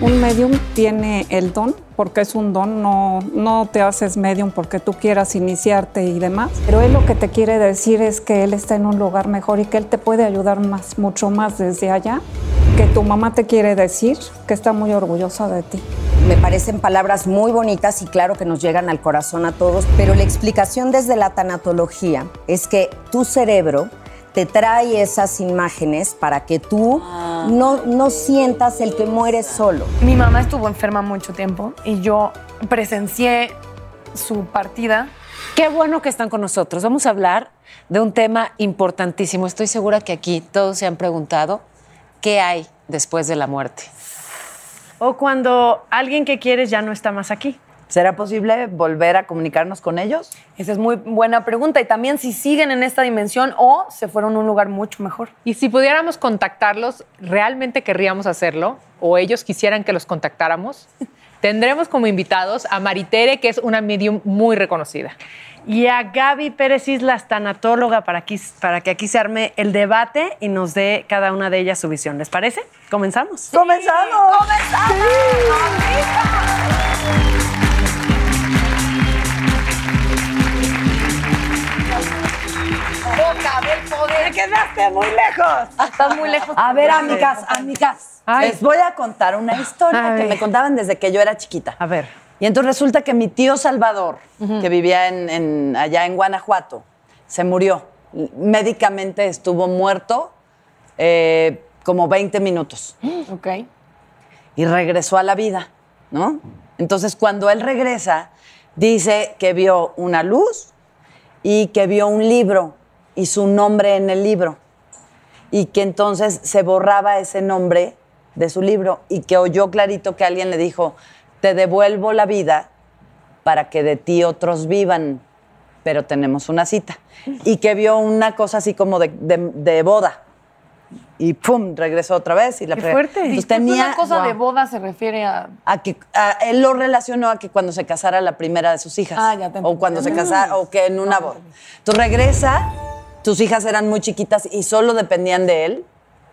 Un medium tiene el don, porque es un don, no, no te haces medium porque tú quieras iniciarte y demás. Pero él lo que te quiere decir es que él está en un lugar mejor y que él te puede ayudar más, mucho más desde allá. Que tu mamá te quiere decir que está muy orgullosa de ti. Me parecen palabras muy bonitas y claro que nos llegan al corazón a todos, pero la explicación desde la tanatología es que tu cerebro te trae esas imágenes para que tú no, no sientas el que mueres solo. Mi mamá estuvo enferma mucho tiempo y yo presencié su partida. Qué bueno que están con nosotros. Vamos a hablar de un tema importantísimo. Estoy segura que aquí todos se han preguntado qué hay después de la muerte. O cuando alguien que quieres ya no está más aquí. ¿Será posible volver a comunicarnos con ellos? Esa es muy buena pregunta. Y también si siguen en esta dimensión o se fueron a un lugar mucho mejor. Y si pudiéramos contactarlos, ¿realmente querríamos hacerlo? ¿O ellos quisieran que los contactáramos? Tendremos como invitados a Maritere, que es una medium muy reconocida. Y a Gaby Pérez Islas, tanatóloga, para, aquí, para que aquí se arme el debate y nos dé cada una de ellas su visión. ¿Les parece? ¿Comenzamos? ¡Comenzamos! ¡Me quedaste muy lejos! Estás muy lejos. A ver, amigas, amigas, Ay. les voy a contar una historia Ay. que me contaban desde que yo era chiquita. A ver. Y entonces resulta que mi tío Salvador, que vivía en, en- allá en Guanajuato, se murió. Médicamente estuvo muerto eh, como 20 minutos Ok. y regresó a la vida, ¿no? Entonces, cuando él regresa, dice que vio una luz y que vio un libro y su nombre en el libro. Y que entonces se borraba ese nombre de su libro y que oyó clarito que alguien le dijo, te devuelvo la vida para que de ti otros vivan, pero tenemos una cita. Y que vio una cosa así como de, de- de boda. Y pum, regresó otra vez y la ¡Qué fuerte! Entonces Disculpe, tenía una cosa de boda se refiere a... a que a- él lo relacionó a que cuando se casara la primera de sus hijas Ah, ya te o cuando se casara o que en una boda. Entonces regresa, tus hijas eran muy chiquitas y solo dependían de él.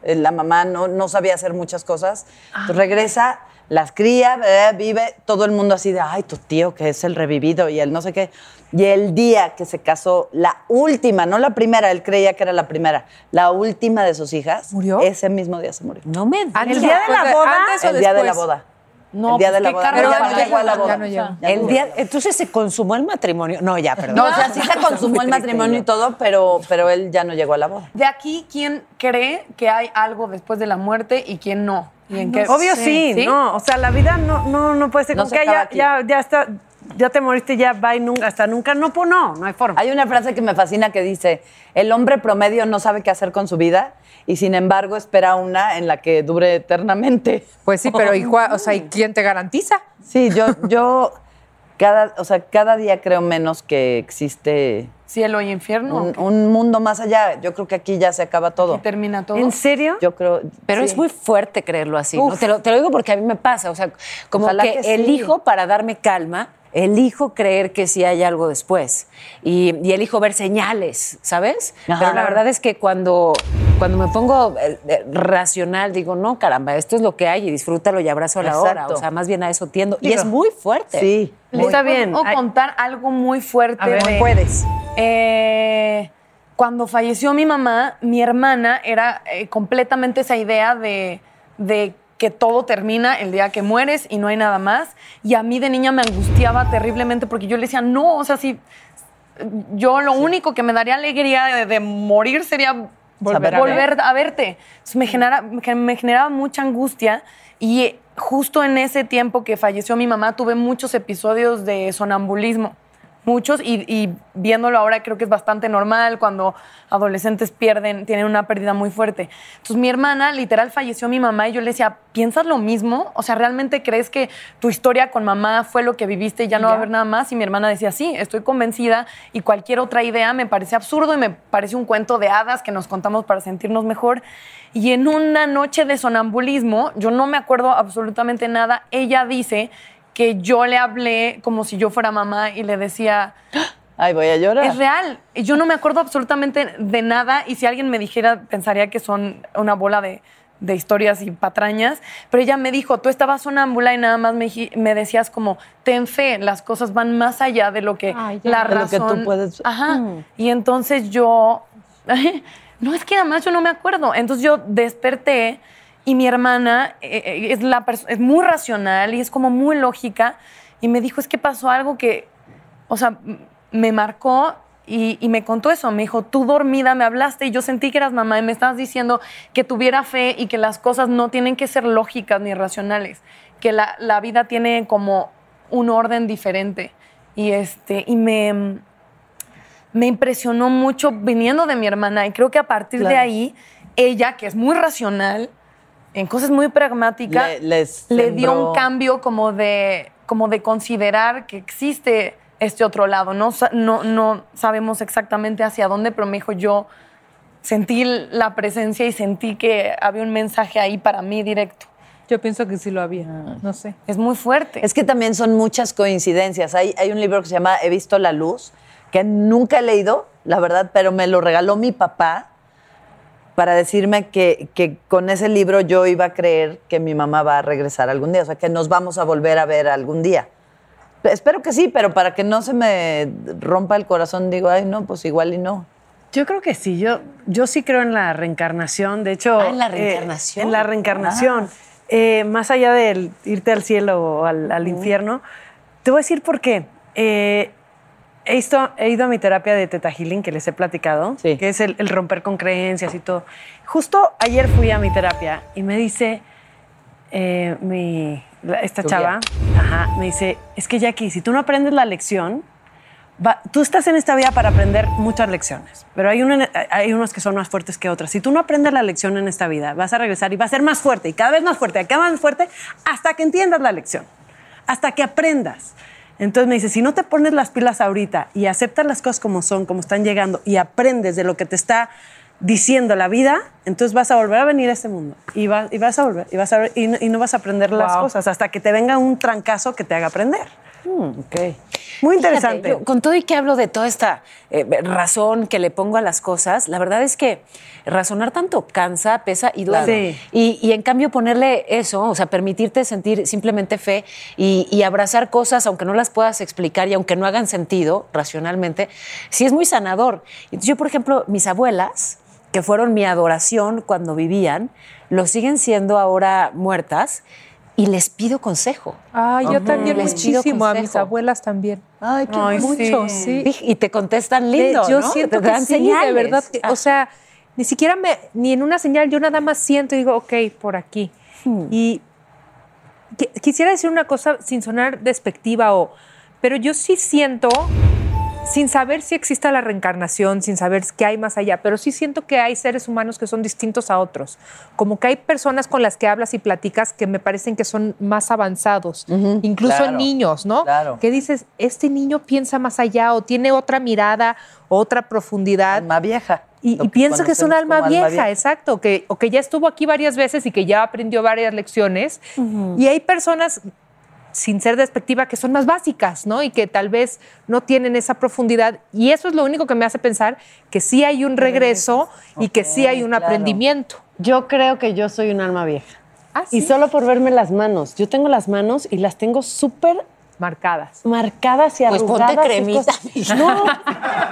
Eh, La mamá no, no sabía hacer muchas cosas. Entonces regresa, las cría, eh, vive, todo el mundo así de, ay, tu tío que es el revivido y él no sé qué. Y el día que se casó, la última, no la primera, él creía que era la primera, la última de sus hijas, ¿Murió? ese mismo día se murió. No me ¿El día de la boda? ¿Antes o El día de la boda. No, el día pues, de la boda. Pero ya no llegó a la boda. Ya. Ya El día, entonces se consumó el matrimonio. No, ya, perdón. No, o sea, sí se consumó el matrimonio y todo, pero, pero él ya no llegó a la boda. De aquí, ¿quién cree que hay algo después de la muerte y quién no? ¿Y en qué- Obvio sí, no. O sea, la vida no, no, no puede ser No como se que ya, ya, ya está, ya te moriste, ya va y nunca, hasta nunca. No, pues no, no hay forma. Hay una frase que me fascina que dice, el hombre promedio no sabe qué hacer con su vida y sin embargo espera una en la que dure eternamente. Pues sí, pero ¿y, cua- o sea, ¿y quién te garantiza? Sí, yo, yo cada, o sea, cada día creo menos que existe Cielo y infierno. un, mundo más allá. Yo creo que aquí ya se acaba todo. ¿Y termina todo? ¿En serio? Yo creo. Pero sí. es muy fuerte creerlo así. Te lo, te lo digo porque a mí me pasa, o sea, como Ojalá que, que sí. elijo para darme calma, elijo creer que sí hay algo después y, y elijo ver señales, ¿sabes? Ajá. Pero la verdad es que cuando, cuando me pongo eh, racional, digo, no, caramba, esto es lo que hay y disfrútalo y abrazo a la hora, o sea, más bien a eso tiendo. y es muy fuerte. Sí. Les Está bien. Ay- contar algo muy fuerte. A ver, puedes. Eh, cuando falleció mi mamá, mi hermana era eh, completamente esa idea de, de que todo termina el día que mueres y no hay nada más. Y a mí de niña me angustiaba terriblemente porque yo le decía, no, o sea, si yo lo único que me daría alegría de, de morir sería Volver volver, a a, verte. Entonces, me, genera, me- generaba mucha angustia y justo en ese tiempo que falleció mi mamá tuve muchos episodios de sonambulismo muchos y, y viéndolo ahora creo que es bastante normal cuando adolescentes pierden, tienen una pérdida muy fuerte. Entonces mi hermana, literal, falleció mi mamá y yo le decía, ¿piensas lo mismo? O sea, ¿realmente crees que tu historia con mamá fue lo que viviste y ya no va a haber nada más? Y mi hermana decía, sí, estoy convencida y cualquier otra idea me parece absurdo y me parece un cuento de hadas que nos contamos para sentirnos mejor. Y en una noche de sonambulismo, yo no me acuerdo absolutamente nada, ella dice que yo le hablé como si yo fuera mamá y le decía, Ay, voy a llorar. es real. Y Yo no me acuerdo absolutamente de nada y si alguien me dijera, pensaría que son una bola de, de historias y patrañas. Pero ella me dijo, tú estabas sonámbula y nada más me, me decías como, ten fe, las cosas van más allá de lo que Ay, la De lo que tú razón... puedes- Ajá. Mm. Y entonces yo... no, es que además yo no me acuerdo. Entonces yo desperté y mi hermana eh, eh, es, la es muy racional y es como muy lógica y me dijo, es que pasó algo que, o sea, me marcó y, y me contó eso. Me dijo, tú dormida me hablaste y yo sentí que eras mamá y me estabas diciendo que tuviera fe y que las cosas no tienen que ser lógicas ni racionales, que la, la vida tiene como un orden diferente. Y, este, y me, me impresionó mucho viniendo de mi hermana y creo que a partir de Claro. ahí, ella, que es muy racional, en cosas muy pragmáticas, Le- les le dio un cambio como de, como de considerar que existe este otro lado. No, no, no sabemos exactamente hacia dónde, pero me dijo yo sentí la presencia y sentí que había un mensaje ahí para mí directo. Yo pienso que sí lo había. No sé. Es muy fuerte. Es que también son muchas coincidencias. Hay, hay un libro que se llama He visto la luz, que nunca he leído, la verdad, pero me lo regaló mi papá para decirme que, que con ese libro yo iba a creer que mi mamá va a regresar algún día, o sea, que nos vamos a volver a ver algún día. Espero que sí, pero para que no se me rompa el corazón, digo, ay, no, pues igual y no. Yo creo que sí, yo, yo sí creo en la reencarnación. De hecho. Ah, ¿en la eh, reencarnación? en la reencarnación. Eh, más allá del irte al cielo o al, al infierno, te voy a decir por qué. Eh, he, he ido a mi terapia de Teta Healing, que les he platicado, Sí. que es el, el romper con creencias y todo. Justo ayer fui a mi terapia y me dice eh, mi, esta chava, ajá, me dice, es que Jackie, si tú no aprendes la lección, va- tú estás en esta vida para aprender muchas lecciones, pero hay, una- hay unos que son más fuertes que otras. Si tú no aprendes la lección en esta vida, vas a regresar y va a ser más fuerte y cada vez más fuerte, cada vez más fuerte, hasta que entiendas la lección, hasta que aprendas. Entonces me dice, si no te pones las pilas ahorita y aceptas las cosas como son, como están llegando y aprendes de lo que te está diciendo la vida, entonces vas a volver a venir a este mundo y, va- y vas a volver y vas a y no, y no vas a aprender las cosas hasta que te venga un trancazo que te haga aprender. Ok. Muy Fíjate, interesante. yo, con todo y que hablo de toda esta eh, razón que le pongo a las cosas, la verdad es que razonar tanto cansa, pesa y duele. Sí. Y, y en cambio ponerle eso, o sea, permitirte sentir simplemente fe y, y abrazar cosas, aunque no las puedas explicar y aunque no hagan sentido racionalmente, sí es muy sanador. Yo, por ejemplo, mis abuelas, que fueron mi adoración cuando vivían, lo siguen siendo ahora muertas y les pido consejo. Ah, yo también Les pido muchísimo, a mis abuelas también. Ay, qué Ay, Mucho, sí. sí. Y te contestan lindo, yo ¿no? siento que sí, de verdad. que- Ah. O sea, ni siquiera me, ni en una señal, yo nada más siento y digo, ok, por aquí. Hmm. Y qui- quisiera decir una cosa sin sonar despectiva o, pero yo sí siento, sin saber si existe la reencarnación, sin saber qué hay más allá, pero sí siento que hay seres humanos que son distintos a otros. Como que hay personas con las que hablas y platicas que me parecen que son más avanzados, incluso claro, niños, ¿no? claro. Que dices, este niño piensa más allá o tiene otra mirada, otra profundidad. Alma vieja. Y, y pienso que es un alma vieja, exacto, que, o que ya estuvo aquí varias veces y que ya aprendió varias lecciones. Y hay personas, sin ser despectiva, que son más básicas, ¿no? Y que tal vez no tienen esa profundidad. Y eso es lo único que me hace pensar que sí hay un regreso y que sí hay un claro. aprendimiento. Yo creo que yo soy un alma vieja. Ah, Y sí. solo por verme las manos. Yo tengo las manos y las tengo súper Marcadas. marcadas y Pues ponte arrugadas. y cremita, mija. No,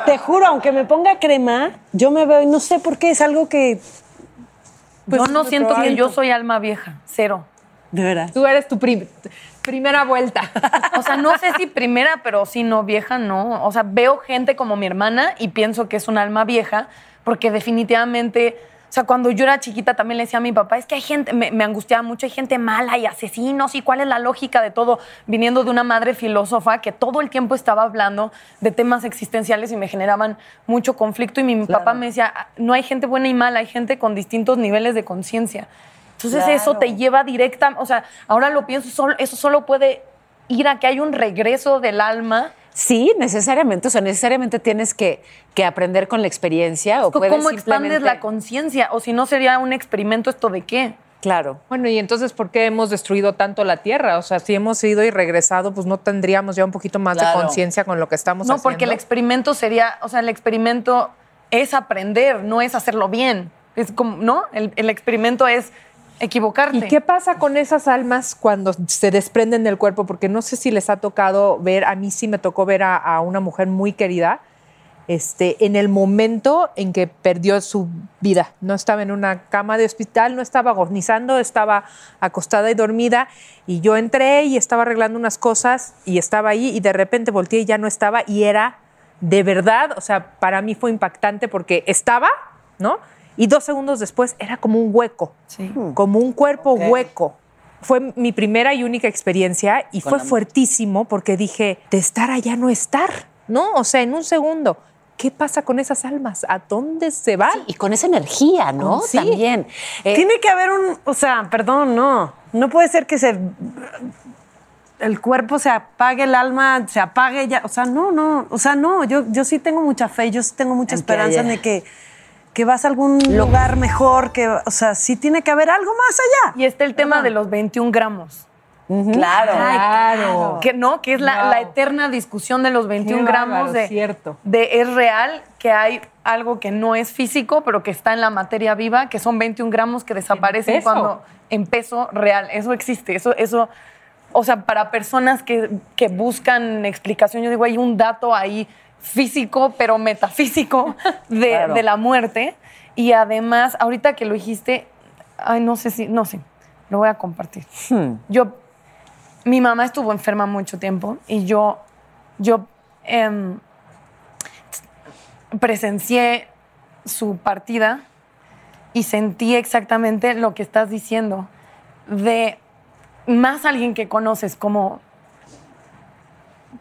te juro, aunque me ponga crema, yo me veo y no sé por qué, es algo que... Pues yo no siento que yo soy alma vieja, cero. De verdad. Tú eres tu prim- primera vuelta. O sea, no sé si primera, pero sí, no, vieja, no. O sea, veo gente como mi hermana y pienso que es un alma vieja, porque definitivamente, o sea, cuando yo era chiquita también le decía a mi papá, es que hay gente, me, me angustiaba mucho, hay gente mala y asesinos y cuál es la lógica de todo, viniendo de una madre filósofa que todo el tiempo estaba hablando de temas existenciales y me generaban mucho conflicto y mi papá me decía, "Ah, no hay gente buena y mala, hay gente con distintos niveles de conciencia. Entonces eso te lleva directa, o sea, ahora lo pienso, solo- eso solo puede ir a que hay un regreso del alma. Sí, necesariamente. O sea, necesariamente tienes que, que aprender con la experiencia o puedes ¿Cómo expandes la conciencia? O si no sería un experimento esto de qué? Claro. Bueno, y entonces, ¿por qué hemos destruido tanto la Tierra? O sea, si hemos ido y regresado, pues no tendríamos ya un poquito más Claro. de conciencia con lo que estamos No, haciendo. porque el experimento sería, o sea, el experimento es aprender, no es hacerlo bien. Es como, ¿no? El, el experimento es equivocarte. ¿Y qué pasa con esas almas cuando se desprenden del cuerpo? Porque no sé si les ha tocado ver, a mí sí me tocó ver a, a una mujer muy querida este, en el momento en que perdió su vida. No estaba en una cama de hospital, no estaba agonizando, estaba acostada y dormida. Y yo entré y estaba arreglando unas cosas y estaba ahí y de repente volteé y ya no estaba y era de verdad, o sea, para mí fue impactante porque estaba, ¿no? Y dos segundos después era como un hueco, como un cuerpo hueco. Fue mi primera y única experiencia y Con fue la- fuertísimo porque dije, de estar allá no estar, ¿no? O sea, en un segundo, ¿qué pasa con esas almas? ¿A dónde se van? Y con esa energía, ¿no? Sí. También. Eh, Tiene que haber un, o sea, perdón, no. No puede ser que se el cuerpo se apague, el alma se apague ya. O sea, no, no. O sea, no. Yo, yo sí tengo mucha fe, yo sí tengo mucha esperanza de que, que vas a algún lugar mejor, que, o sea, sí tiene que haber algo más allá. Y está el tema de los 21 gramos. Claro. Claro. Que no, que es la, Wow. la eterna discusión de los 21 Qué gramos bárbaro, de, cierto. de es real que hay algo que no es físico, pero que está en la materia viva, que son 21 gramos que desaparecen cuando en peso real. Eso existe. Eso, eso, o sea, para personas que, que buscan explicación, yo digo, hay un dato ahí físico, pero metafísico de, Claro. de la muerte. Y además, ahorita que lo dijiste, ay, no sé si, no sé, lo voy a compartir. Yo mi mamá estuvo enferma mucho tiempo y yo, yo em, presencié su partida y sentí exactamente lo que estás diciendo de más alguien que conoces como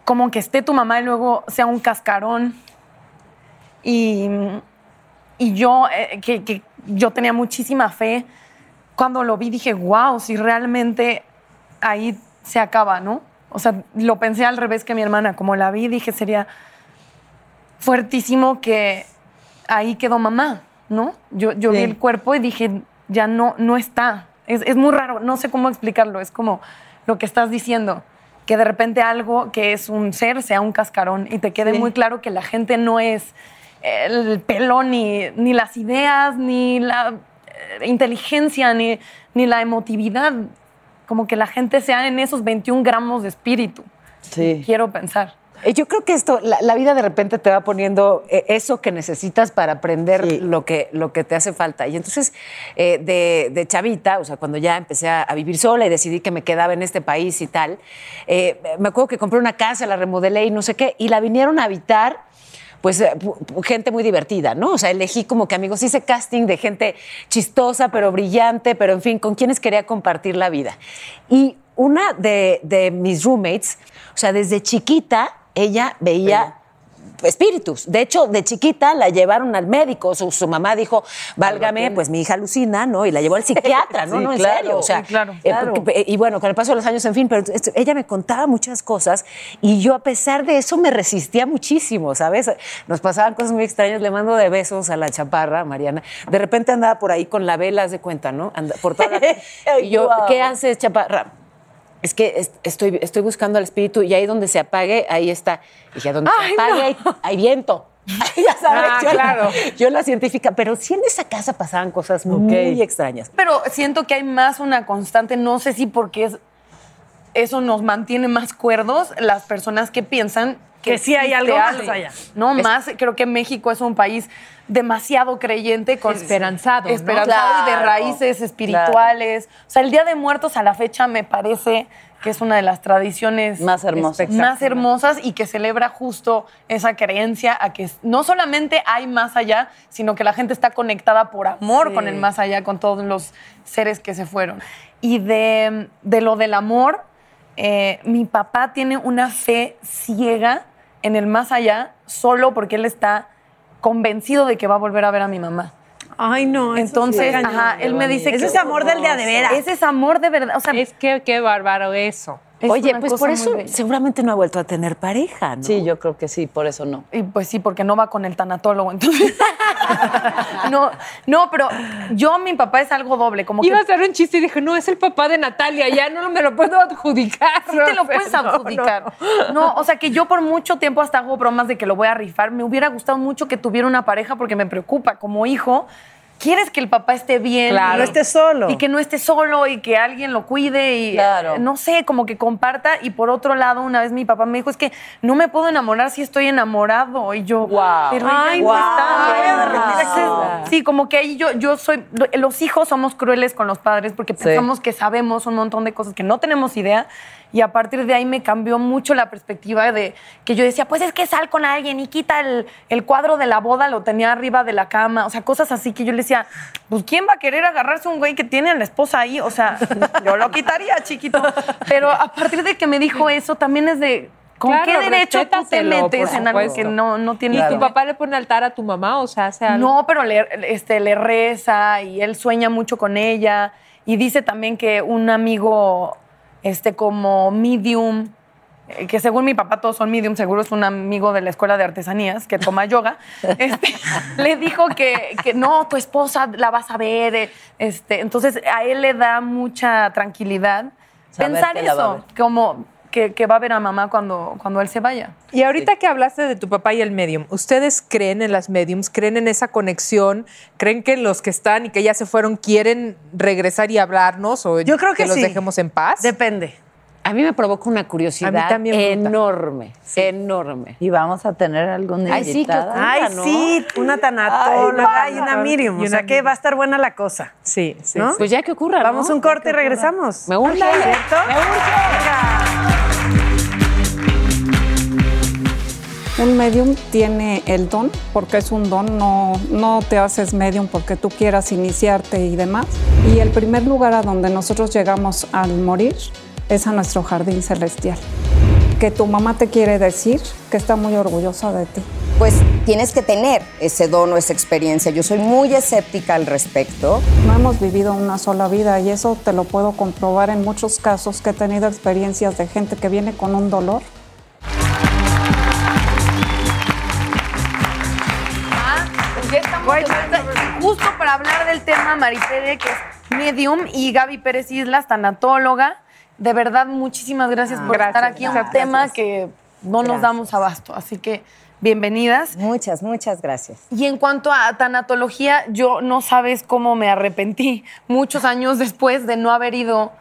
como que esté tu mamá y luego sea un cascarón y, y yo eh, que, que yo tenía muchísima fe cuando lo vi dije wow si realmente ahí se acaba, ¿no? O sea, lo pensé al revés que mi hermana. Como la vi, dije, sería fuertísimo que ahí quedó mamá, ¿no? Yo, yo vi el cuerpo y dije, ya no, no está. Es, es muy raro, no sé cómo explicarlo. Es como lo que estás diciendo, que de repente algo que es un ser sea un cascarón y te quede Sí. muy claro que la gente no es el pelo, ni, ni las ideas, ni la eh, inteligencia, ni, ni la emotividad. Como que la gente sea en esos 21 gramos de espíritu. Sí. Quiero pensar. Eh, Yo creo que esto, la, la vida de repente te va poniendo eh, eso que necesitas para aprender Sí. lo, que, lo que te hace falta. Y entonces, eh, de, de chavita, o sea, cuando ya empecé a, a vivir sola y decidí que me quedaba en este país y tal, eh, me acuerdo que compré una casa, la remodelé y no sé qué, y la vinieron a habitar pues pu- pu- gente muy divertida, ¿no? O sea, elegí como que amigos, hice casting de gente chistosa, pero brillante, pero en fin, con quienes quería compartir la vida. Y una de, de mis roommates, o sea, desde chiquita, ella veía espíritus. De hecho, de chiquita la llevaron al médico. Su, su mamá dijo, válgame, pues mi hija alucina, ¿no? Y la llevó al psiquiatra, ¿no? Sí, no, en claro, serio. O sea, sí, claro, eh, claro. porque- y bueno, con el paso de los años, en fin, pero ella me contaba muchas cosas y yo a pesar de eso me resistía muchísimo, ¿sabes? Nos pasaban cosas muy extrañas, le mando de besos a la chaparra, Mariana. De repente andaba por ahí con la vela, haz de cuenta, ¿no? Anda- por toda la- y yo. ¿qué haces, chaparra? Es que es- estoy, estoy buscando al espíritu y ahí donde se apague, ahí está. Y dije, donde Ay, se apague, hay, hay viento. ya sabes, Ah, yo, claro. yo la científica, pero sí en esa casa pasaban cosas muy extrañas. Pero siento que hay más una constante, no sé si porque es, eso nos mantiene más cuerdos, las personas que piensan Que sí hay algo más allá. No, más, creo que México es un país demasiado creyente con Esperanzado, ¿no? esperanzado y de raíces espirituales. O sea, el Día de Muertos a la fecha me parece que es una de las tradiciones Más hermosas. más hermosas y que celebra justo esa creencia a que no solamente hay más allá, sino que la gente está conectada por amor Sí. con el más allá, con todos los seres que se fueron. Y de, de lo del amor, eh, mi papá tiene una fe ciega en el más allá solo porque él está convencido de que va a volver a ver a mi mamá. Ay, no. Entonces, sí, ajá, él me dice Ese que es amor del día de veras. Ese es amor de verdad. O sea, Es que qué bárbaro eso. Es Oye, pues por eso seguramente no ha vuelto a tener pareja, ¿no? Sí, yo creo que sí, por eso no. Y pues sí, porque no va con el tanatólogo, entonces. no, no, pero yo, mi papá es algo doble, como que Iba a hacer un chiste y dije, no, es el papá de Natalia, ya no me lo puedo adjudicar. sí te lo puedes No, no. adjudicar. No, o sea que yo por mucho tiempo hasta hago bromas de que lo voy a rifar. Me hubiera gustado mucho que tuviera una pareja porque me preocupa. Como hijo, quieres que el papá esté bien. Claro. y- No esté solo. Y que no esté solo y que alguien lo cuide y Claro. eh, no sé, como que comparta. Y por otro lado, una vez mi papá me dijo, es que no me puedo enamorar si estoy enamorado. Y yo, Guau. pero Ay, ella no está. Entonces, Sí, como que ahí yo, yo soy, los hijos somos crueles con los padres porque pensamos que sabemos un montón de cosas que no tenemos idea. Y a partir de ahí me cambió mucho la perspectiva de que yo decía, pues es que sal con alguien y quita el, el cuadro de la boda, lo tenía arriba de la cama. O sea, cosas así que yo le decía, pues ¿quién va a querer agarrarse a un güey que tiene a la esposa ahí? O sea, yo lo quitaría, chiquito. Pero a partir de que me dijo eso, también es de, ¿con Claro, qué derecho tú te metes en algo que no, no tiene ¿Y tu papá le pone altar a tu mamá? O sea, hace algo. no, pero le, este, le reza y él sueña mucho con ella. Y dice también que un amigo, este, como medium, que según mi papá todos son medium, seguro es un amigo de la escuela de artesanías que toma yoga, este, le dijo que, que no, tu esposa la vas a ver. eh, Este, entonces a él le da mucha tranquilidad Saber pensar que eso, como que, que va a ver a mamá cuando, cuando él se vaya. Y ahorita que hablaste de tu papá y el medium, ¿ustedes creen en las mediums? ¿Creen en esa conexión? ¿Creen que los que están y que ya se fueron quieren regresar y hablarnos? ¿O Yo creo que los sí. dejemos en paz? Depende. A mí me provoca una curiosidad A mí también, Bruta. enorme, enorme. Y vamos a tener algún Ay, sí, invitada. qué Ay, ¿no? sí, una tanatóloga Ay, y una medium. y O una sea que va a estar buena la cosa. Sí, sí. ¿No? sí. Pues ya que ocurra, ¿no? Vamos a un corte y regresamos. Me urge. ¿Cierto? Me Un medium tiene el don, porque es un don, no, no te haces medium porque tú quieras iniciarte y demás. Y el primer lugar a donde nosotros llegamos al morir es a nuestro jardín celestial. Que tu mamá te quiere decir que está muy orgullosa de ti. Pues tienes que tener ese don o esa experiencia. Yo soy muy escéptica al respecto. No hemos vivido una sola vida y eso te lo puedo comprobar en muchos casos que he tenido experiencias de gente que viene con un dolor Ya estamos de vuelta. Justo para hablar del tema, Maripede, que es medium, y Gaby Pérez Islas, tanatóloga. De verdad, muchísimas gracias por Gracias, estar aquí. Un gracias. tema que no nos damos abasto. Así que, bienvenidas. Muchas, muchas gracias. Y en cuanto a tanatología, yo no sabes cómo me arrepentí muchos años después de no haber ido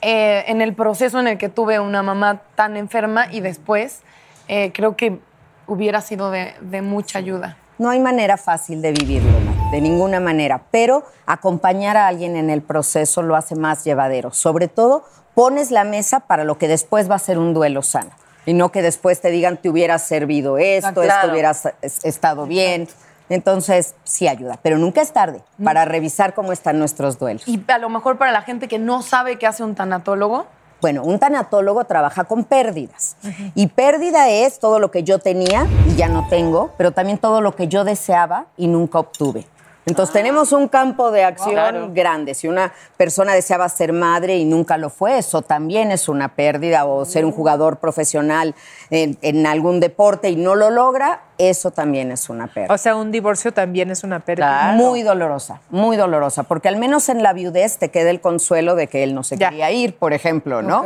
eh, en el proceso en el que tuve una mamá tan enferma y después eh, creo que hubiera sido de, de mucha ayuda. No hay manera fácil de vivirlo, ¿no? de ninguna manera, pero acompañar a alguien en el proceso lo hace más llevadero. Sobre todo, pones la mesa para lo que después va a ser un duelo sano. Y no que después te digan, te hubiera servido esto, esto Claro. hubiera s- estado bien. Entonces, sí ayuda, pero nunca es tarde para revisar cómo están nuestros duelos. Y a lo mejor para la gente que no sabe qué hace un tanatólogo, Bueno, un tanatólogo trabaja con pérdidas. Y pérdida es todo lo que yo tenía y ya no tengo, pero también todo lo que yo deseaba y nunca obtuve. Entonces tenemos un campo de acción grande. Si una persona deseaba ser madre y nunca lo fue, eso también es una pérdida. O ser un jugador profesional en, en algún deporte y no lo logra, eso también es una pérdida. O sea, un divorcio también es una pérdida. Muy dolorosa, muy dolorosa, porque al menos en la viudez te queda el consuelo de que él no se Ya. quería ir, por ejemplo, ¿no?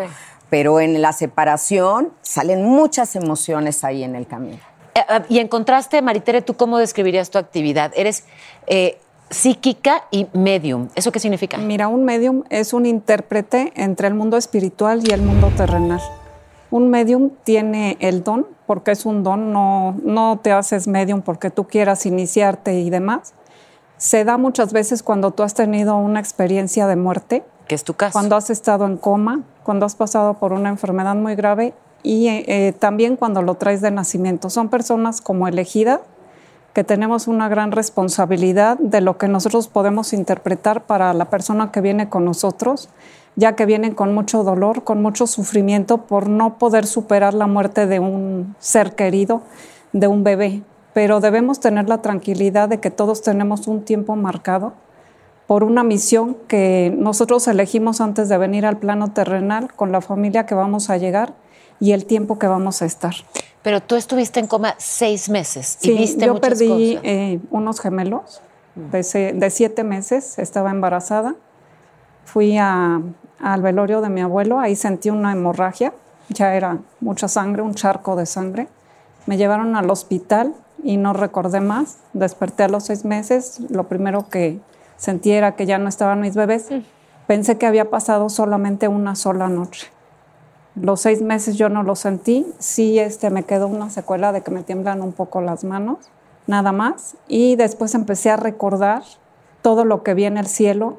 Pero en la separación salen muchas emociones ahí en el camino. Eh, eh, Y en contraste, Maritere, ¿tú cómo describirías tu actividad? Eres eh, psíquica y medium. ¿Eso qué significa? Mira, un medium es un intérprete entre el mundo espiritual y el mundo terrenal. Un medium tiene el don, porque es un don, no, no te haces medium porque tú quieras iniciarte y demás. Se da muchas veces cuando tú has tenido una experiencia de muerte, que es tu caso. cuando has estado en coma, cuando has pasado por una enfermedad muy grave y eh, también cuando lo traes de nacimiento. Son personas como elegida que tenemos una gran responsabilidad de lo que nosotros podemos interpretar para la persona que viene con nosotros, ya que vienen con mucho dolor, con mucho sufrimiento por no poder superar la muerte de un ser querido, de un bebé. Pero debemos tener la tranquilidad de que todos tenemos un tiempo marcado por una misión que nosotros elegimos antes de venir al plano terrenal con la familia que vamos a llegar y el tiempo que vamos a estar. Pero tú estuviste en coma seis meses Sí, y viste yo muchas perdí cosas. eh, unos gemelos de, se- de siete meses, estaba embarazada. Fui a- al velorio de mi abuelo, ahí sentí una hemorragia, ya era mucha sangre, un charco de sangre. Me llevaron al hospital y no recordé más. Desperté a los seis meses, lo primero que sentí era que ya no estaban mis bebés. Pensé que había pasado solamente una sola noche. Los seis meses yo no lo sentí. Sí, este, me quedó una secuela de que me tiemblan un poco las manos, nada más. Y después empecé a recordar todo lo que vi en el cielo,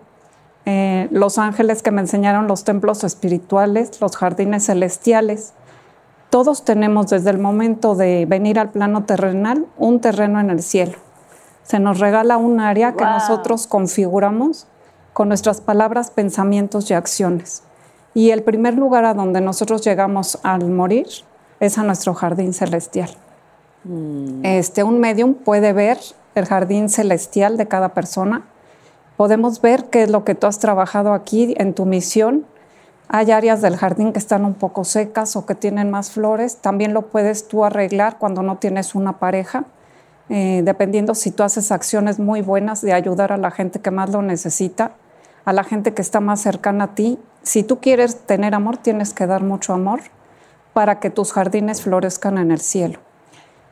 eh, los ángeles que me enseñaron los templos espirituales, los jardines celestiales. Todos tenemos desde el momento de venir al plano terrenal un terreno en el cielo. Se nos regala un área que nosotros configuramos con nuestras palabras, pensamientos y acciones. Y el primer lugar a donde nosotros llegamos al morir es a nuestro jardín celestial. Este, un medium puede ver el jardín celestial de cada persona. Podemos ver qué es lo que tú has trabajado aquí en tu misión. Hay áreas del jardín que están un poco secas o que tienen más flores. También lo puedes tú arreglar cuando no tienes una pareja, eh, dependiendo si tú haces acciones muy buenas de ayudar a la gente que más lo necesita, a la gente que está más cercana a ti. Si tú quieres tener amor, tienes que dar mucho amor para que tus jardines florezcan en el cielo.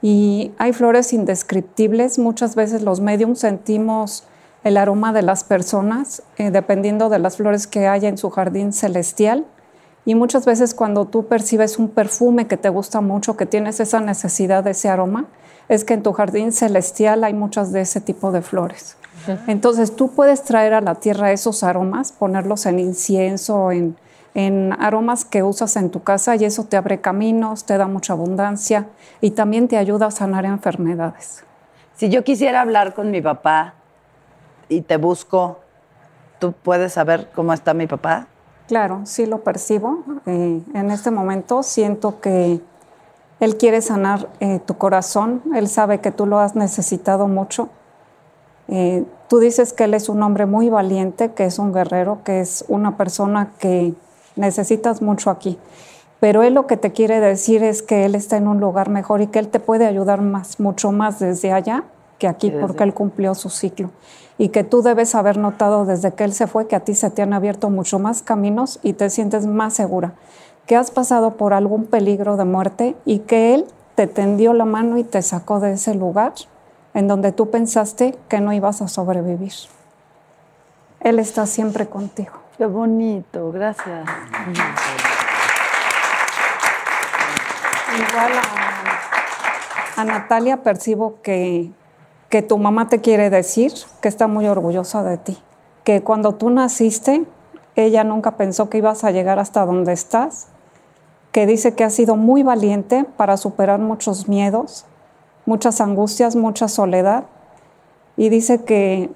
Y hay flores indescriptibles. Muchas veces los mediums sentimos el aroma de las personas, eh, dependiendo de las flores que haya en su jardín celestial. Y muchas veces cuando tú percibes un perfume que te gusta mucho, que tienes esa necesidad de ese aroma, es que en tu jardín celestial hay muchas de ese tipo de flores. Entonces tú puedes traer a la tierra esos aromas, ponerlos en incienso, en, en aromas que usas en tu casa y eso te abre caminos, te da mucha abundancia y también te ayuda a sanar enfermedades. Si yo quisiera hablar con mi papá y te busco, ¿tú puedes saber cómo está mi papá? Claro, sí lo percibo. Eh, en este momento siento que Él quiere sanar eh, tu corazón. Él sabe que tú lo has necesitado mucho. Eh, tú dices que Él es un hombre muy valiente, que es un guerrero, que es una persona que necesitas mucho aquí. Pero Él lo que te quiere decir es que Él está en un lugar mejor y que Él te puede ayudar más, mucho más desde allá que aquí, porque Él cumplió su ciclo. Y que tú debes haber notado desde que Él se fue que a ti se te han abierto mucho más caminos y te sientes más segura, que has pasado por algún peligro de muerte y que Él te tendió la mano y te sacó de ese lugar en donde tú pensaste que no ibas a sobrevivir. Él está siempre contigo. Qué bonito, gracias. Igual a, a Natalia percibo que, que tu mamá te quiere decir que está muy orgullosa de ti, que cuando tú naciste, ella nunca pensó que ibas a llegar hasta donde estás, que dice que has sido muy valiente para superar muchos miedos, muchas angustias, mucha soledad, y dice que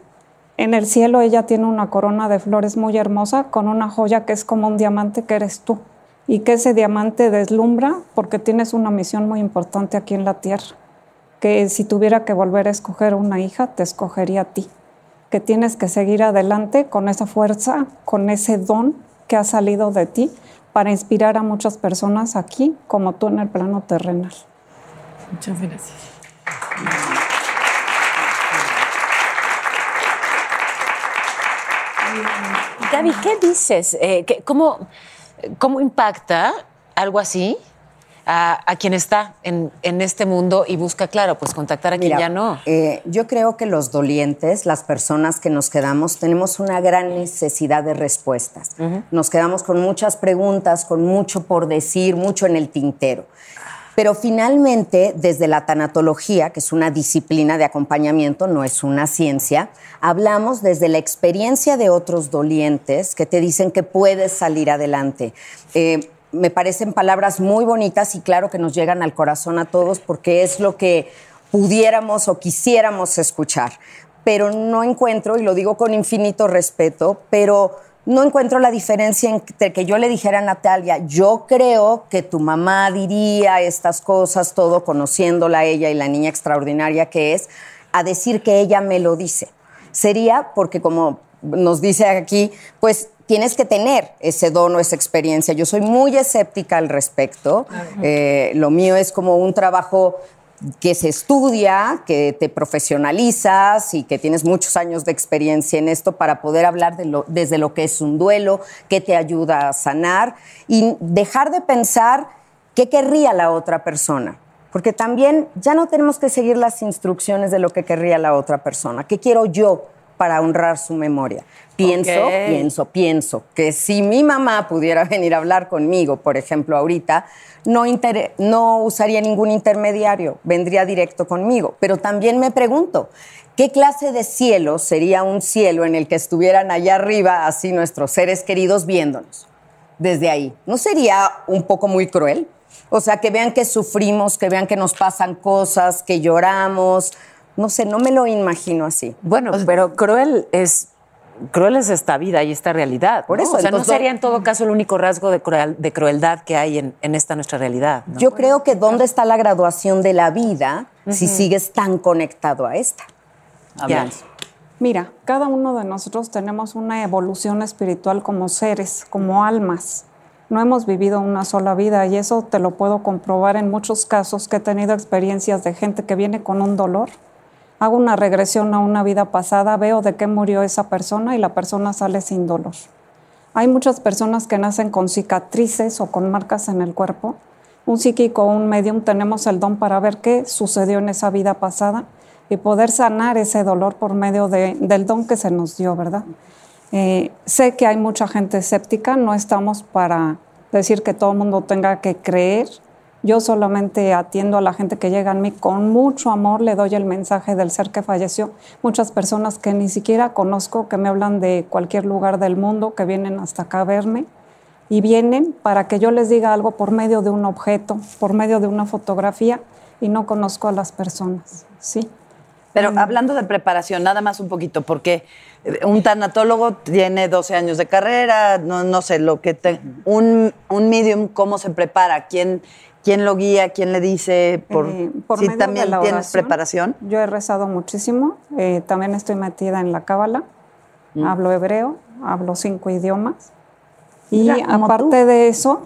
en el cielo ella tiene una corona de flores muy hermosa con una joya que es como un diamante que eres tú y que ese diamante deslumbra porque tienes una misión muy importante aquí en la tierra, que si tuviera que volver a escoger una hija, te escogería a ti, que tienes que seguir adelante con esa fuerza, con ese don que ha salido de ti para inspirar a muchas personas aquí como tú en el plano terrenal. Muchas gracias. Gaby, ¿qué dices? Eh, ¿qué- cómo, ¿Cómo impacta algo así a, a quien está en, en este mundo y busca, claro, pues contactar a quien ya no? eh, yo creo que los dolientes, las personas que nos quedamos, tenemos una gran necesidad de respuestas. Nos quedamos con muchas preguntas, con mucho por decir, mucho en el tintero. Pero finalmente, desde la tanatología, que es una disciplina de acompañamiento, no es una ciencia, hablamos desde la experiencia de otros dolientes que te dicen que puedes salir adelante. Eh, me parecen palabras muy bonitas y claro que nos llegan al corazón a todos porque es lo que pudiéramos o quisiéramos escuchar. Pero no encuentro, y lo digo con infinito respeto, pero no encuentro la diferencia entre que yo le dijera a Natalia, yo creo que tu mamá diría estas cosas, todo conociéndola ella y la niña extraordinaria que es, a decir que ella me lo dice. Sería porque como nos dice aquí, pues tienes que tener ese don o esa experiencia. Yo soy muy escéptica al respecto. Eh, lo mío es como un trabajo que se estudia, que te profesionalizas y que tienes muchos años de experiencia en esto para poder hablar de lo, desde lo que es un duelo, que te ayuda a sanar y dejar de pensar qué querría la otra persona. Porque también ya no tenemos que seguir las instrucciones de lo que querría la otra persona. ¿Qué quiero yo para honrar su memoria? Pienso, pienso, pienso que si mi mamá pudiera venir a hablar conmigo, por ejemplo, ahorita, no, no usaría ningún intermediario, vendría directo conmigo. Pero también me pregunto, ¿qué clase de cielo sería un cielo en el que estuvieran allá arriba así nuestros seres queridos viéndonos? Desde ahí. ¿No sería un poco muy cruel? O sea, que vean que sufrimos, que vean que nos pasan cosas, que lloramos. No sé, no me lo imagino así. Bueno, pero cruel es cruel es esta vida y esta realidad. Por ¿no? eso, o sea, entonces- no sería en todo caso el único rasgo de, cruel- de crueldad que hay en, en esta nuestra realidad. ¿no? Yo creo que dónde está la graduación de la vida si sigues tan conectado a esta. Ya. Mira, cada uno de nosotros tenemos una evolución espiritual como seres, como almas. No hemos vivido una sola vida y eso te lo puedo comprobar en muchos casos que he tenido experiencias de gente que viene con un dolor. Hago una regresión a una vida pasada, veo de qué murió esa persona y la persona sale sin dolor. Hay muchas personas que nacen con cicatrices o con marcas en el cuerpo. Un psíquico o un medium tenemos el don para ver qué sucedió en esa vida pasada y poder sanar ese dolor por medio de- del don que se nos dio, ¿verdad? Eh, sé que hay mucha gente escéptica, no estamos para decir que todo el mundo tenga que creer. Yo solamente atiendo a la gente que llega a mí con mucho amor, le doy el mensaje del ser que falleció. Muchas personas que ni siquiera conozco, que me hablan de cualquier lugar del mundo, que vienen hasta acá a verme y vienen para que yo les diga algo por medio de un objeto, por medio de una fotografía y no conozco a las personas. Sí. Pero hablando de preparación, nada más un poquito, porque un tanatólogo tiene 12 años de carrera, no, no sé, lo que te- un, un medium, ¿cómo se prepara? ¿Quién, quién lo guía? ¿Quién le dice? Por, Eh, por si medio de también la tienes oración. preparación. Yo he rezado muchísimo, eh, también estoy metida en la cábala, Mm. hablo hebreo, hablo cinco idiomas. Y aparte de eso,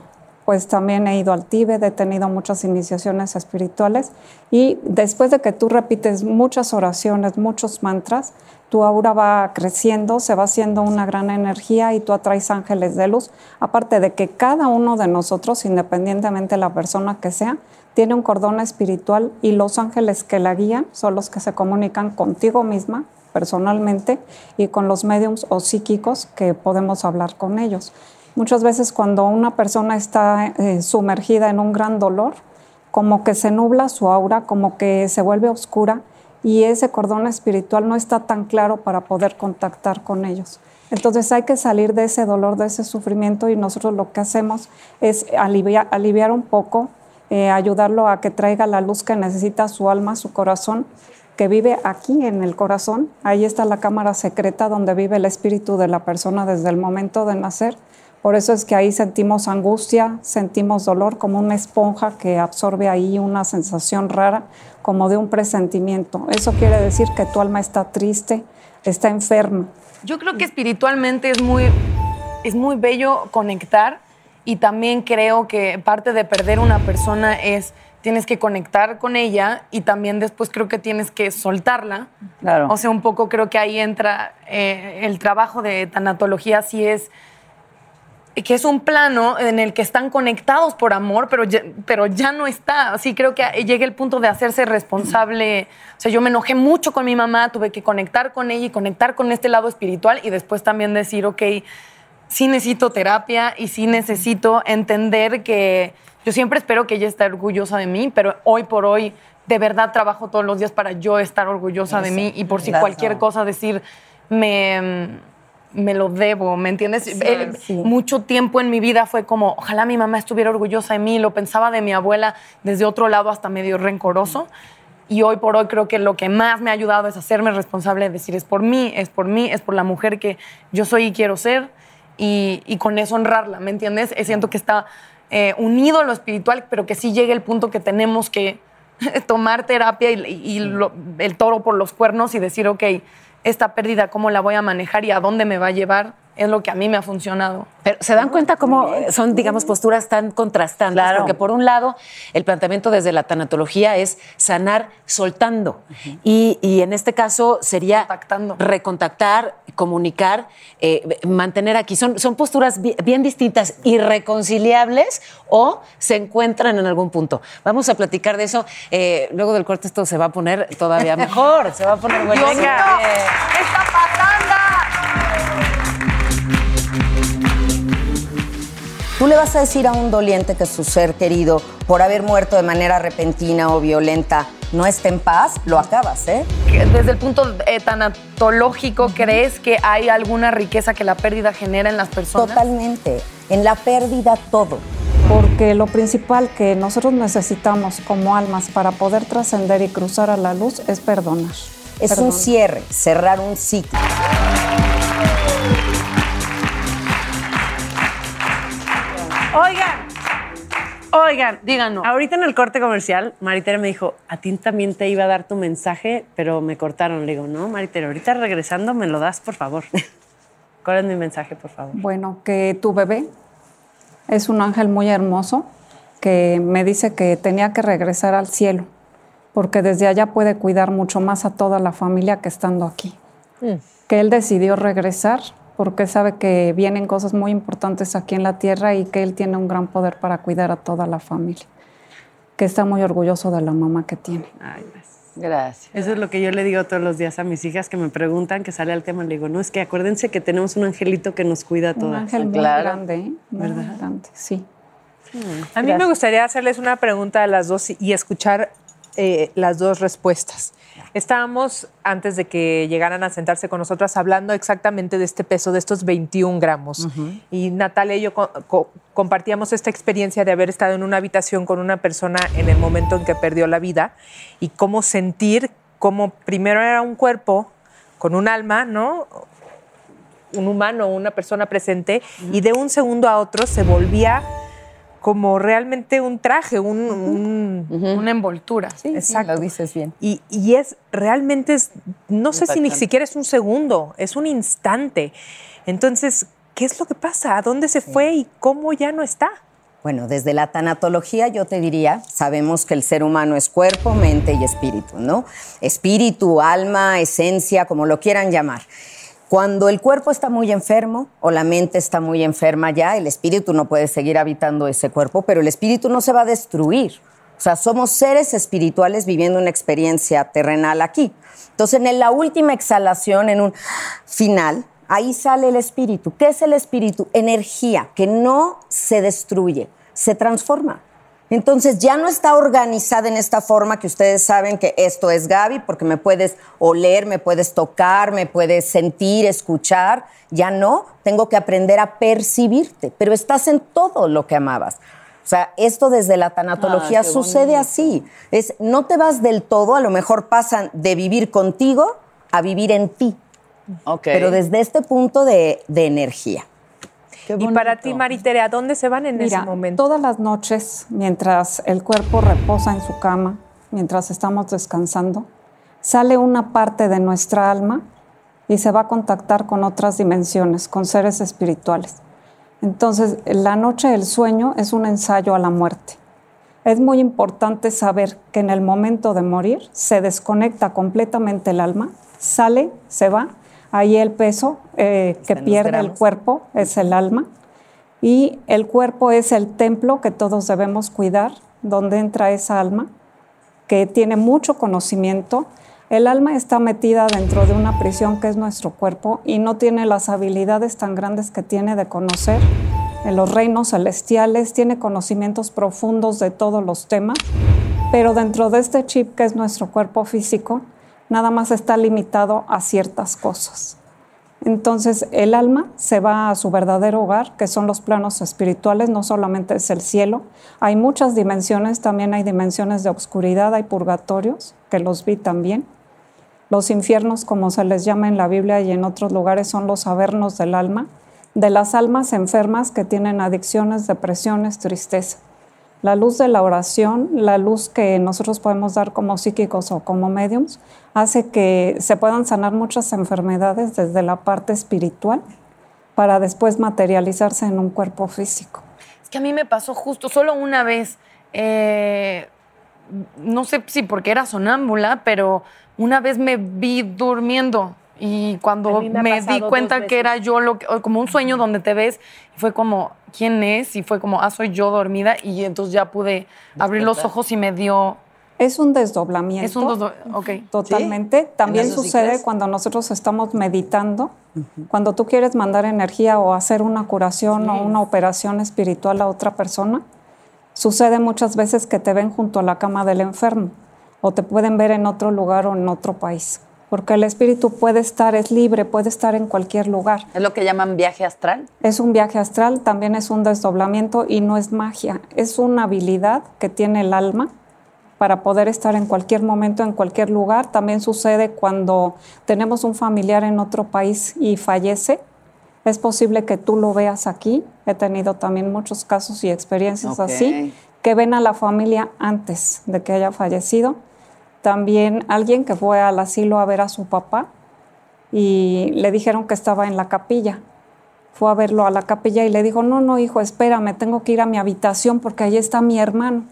pues también he ido al Tíbet, he tenido muchas iniciaciones espirituales y después de que tú repites muchas oraciones, muchos mantras, tu aura va creciendo, se va haciendo una gran energía y tú atraes ángeles de luz. Aparte de que cada uno de nosotros, independientemente de la persona que sea, tiene un cordón espiritual y los ángeles que la guían son los que se comunican contigo misma personalmente y con los mediums o psíquicos que podemos hablar con ellos. Muchas veces cuando una persona está eh, sumergida en un gran dolor, como que se nubla su aura, como que se vuelve oscura y ese cordón espiritual no está tan claro para poder contactar con ellos. Entonces hay que salir de ese dolor, de ese sufrimiento y nosotros lo que hacemos es aliviar, aliviar un poco, eh, ayudarlo a que traiga la luz que necesita su alma, su corazón, que vive aquí en el corazón. Ahí está la cámara secreta donde vive el espíritu de la persona desde el momento de nacer. Por eso es que ahí sentimos angustia, sentimos dolor como una esponja que absorbe ahí una sensación rara, como de un presentimiento. Eso quiere decir que tu alma está triste, está enferma. Yo creo que espiritualmente es muy, es muy bello conectar y también creo que parte de perder una persona es tienes que conectar con ella y también después creo que tienes que soltarla. Claro. O sea, un poco creo que ahí entra eh, el trabajo de tanatología, sí es que es un plano en el que están conectados por amor, pero ya, pero ya no está. Así creo que llega el punto de hacerse responsable. O sea, yo me enojé mucho con mi mamá, tuve que conectar con ella y conectar con este lado espiritual y después también decir, ok, sí necesito terapia y sí necesito entender que yo siempre espero que ella esté orgullosa de mí, pero hoy por hoy de verdad trabajo todos los días para yo estar orgullosa de mí y por si cualquier cosa decir, me, me lo debo, ¿me entiendes? Eh, Mucho tiempo en mi vida fue como, ojalá mi mamá estuviera orgullosa de mí, lo pensaba de mi abuela desde otro lado hasta medio rencoroso. Y hoy por hoy creo que lo que más me ha ayudado es hacerme responsable de decir, es por mí, es por mí, es por la mujer que yo soy y quiero ser, y, y con eso honrarla, ¿me entiendes? Eh, Siento que está eh, unido lo espiritual, pero que sí llegue el punto que tenemos que tomar terapia y, y lo- el toro por los cuernos y decir, ok, esta pérdida, ¿cómo la voy a manejar y a dónde me va a llevar? Es lo que a mí me ha funcionado. Pero se dan cuenta cómo son, digamos, posturas tan contrastantes. Claro. Porque por un lado, el planteamiento desde la tanatología es sanar soltando. y, y en este caso sería Contactando. recontactar, comunicar, eh, mantener aquí. Son, son posturas bi- bien distintas, irreconciliables o se encuentran en algún punto. Vamos a platicar de eso. Eh, luego del corte esto se va a poner todavía mejor. se va a poner buenísimo. Venga. ¡Está pasando! Tú le vas a decir a un doliente que su ser querido, por haber muerto de manera repentina o violenta, no está en paz, lo acabas, ¿eh? Desde el punto eh, tanatológico, ¿crees que hay alguna riqueza que la pérdida genera en las personas? Totalmente. En la pérdida todo. Porque lo principal que nosotros necesitamos como almas para poder trascender y cruzar a la luz es perdonar. Es un cierre, cerrar un ciclo. Oigan, oigan, Díganos. Ahorita en el corte comercial, Maritere me dijo, a ti también te iba a dar tu mensaje, pero me cortaron. Le digo, no, Maritere, ahorita regresando me lo das, por favor. ¿Cuál es mi mensaje, por favor? Bueno, que tu bebé es un ángel muy hermoso que me dice que tenía que regresar al cielo, porque desde allá puede cuidar mucho más a toda la familia que estando aquí. Que él decidió regresar porque sabe que vienen cosas muy importantes aquí en la tierra y que él tiene un gran poder para cuidar a toda la familia. Que está muy orgulloso de la mamá que tiene. Ay, gracias. Gracias. Eso es lo que yo le digo todos los días a mis hijas que me preguntan, que sale al tema. Le digo, no, es que acuérdense que tenemos un angelito que nos cuida a Un todas. ángel muy claro. grande, ¿eh? Muy grande, sí. A mí me gustaría hacerles una pregunta a las dos y escuchar eh, las dos respuestas. Estábamos, antes de que llegaran a sentarse con nosotras, hablando exactamente de este peso, de estos 21 gramos. Y Natalia y yo co- co- compartíamos esta experiencia de haber estado en una habitación con una persona en el momento en que perdió la vida y cómo sentir cómo primero era un cuerpo con un alma, ¿no? un humano, una persona presente, y de un segundo a otro se volvía como realmente un traje, un... un- Una envoltura. Exacto. Lo dices bien. Y, y es realmente, es, no sé si ni siquiera es un segundo, es un instante. Entonces, ¿qué es lo que pasa? ¿A dónde se fue y cómo ya no está? Bueno, desde la tanatología yo te diría, sabemos que el ser humano es cuerpo, mente y espíritu, ¿no? Espíritu, alma, esencia, como lo quieran llamar. Cuando el cuerpo está muy enfermo o la mente está muy enferma ya, el espíritu no puede seguir habitando ese cuerpo, pero el espíritu no se va a destruir. O sea, somos seres espirituales viviendo una experiencia terrenal aquí. Entonces, en la última exhalación, en un final, ahí sale el espíritu. ¿Qué es el espíritu? Energía que no se destruye, se transforma. Entonces ya no está organizada en esta forma que ustedes saben que esto es Gaby, porque me puedes oler, me puedes tocar, me puedes sentir, escuchar. Ya no, tengo que aprender a percibirte, pero estás en todo lo que amabas. O sea, esto desde la tanatología Ah, sucede así. Es, no te vas del todo, a lo mejor pasan de vivir contigo a vivir en ti, Ok. pero desde este punto de, de energía. Y para ti. Maritere, ¿a dónde se van en Mira, ese momento? todas las noches, mientras el cuerpo reposa en su cama, mientras estamos descansando, sale una parte de nuestra alma y se va a contactar con otras dimensiones, con seres espirituales. Entonces, la noche del sueño es un ensayo a la muerte. Es muy importante saber que en el momento de morir se desconecta completamente el alma, sale, se va, ahí el peso eh, que pierde el cuerpo es el alma. Y el cuerpo es el templo que todos debemos cuidar, donde entra esa alma que tiene mucho conocimiento. El alma está metida dentro de una prisión que es nuestro cuerpo y no tiene las habilidades tan grandes que tiene de conocer en los reinos celestiales, tiene conocimientos profundos de todos los temas, pero dentro de este chip que es nuestro cuerpo físico, nada más está limitado a ciertas cosas. Entonces el alma se va a su verdadero hogar, que son los planos espirituales, no solamente es el cielo. Hay muchas dimensiones, también hay dimensiones de oscuridad, hay purgatorios, que los vi también. Los infiernos, como se les llama en la Biblia y en otros lugares, son los avernos del alma, de las almas enfermas que tienen adicciones, depresiones, tristeza. La luz de la oración, la luz que nosotros podemos dar como psíquicos o como mediums, hace que se puedan sanar muchas enfermedades desde la parte espiritual para después materializarse en un cuerpo físico. Es que a mí me pasó justo, solo una vez, eh, no sé si porque era sonámbula, pero una vez me vi durmiendo y cuando me di cuenta que era yo, lo que- como un sueño donde te ves, fue como, ¿quién es? Y fue como, ah, soy yo dormida y entonces ya pude abrir los ojos y me dio... Es un desdoblamiento. Es un. Ok. Totalmente. También sí sucede crees? cuando nosotros estamos meditando, cuando tú quieres mandar energía o hacer una curación o una operación espiritual a otra persona. Sucede muchas veces que te ven junto a la cama del enfermo o te pueden ver en otro lugar o en otro país. Porque el espíritu puede estar, es libre, puede estar en cualquier lugar. Es lo que llaman viaje astral. Es un viaje astral, también es un desdoblamiento y no es magia, es una habilidad que tiene el alma para poder estar en cualquier momento, en cualquier lugar. También sucede cuando tenemos un familiar en otro país y fallece. Es posible que tú lo veas aquí. He tenido también muchos casos y experiencias Ok. así, que ven a la familia antes de que haya fallecido. También alguien que fue al asilo a ver a su papá y le dijeron que estaba en la capilla fue a verlo a la capilla y le dijo, no, no, hijo, espérame, tengo que ir a mi habitación porque ahí está mi hermano.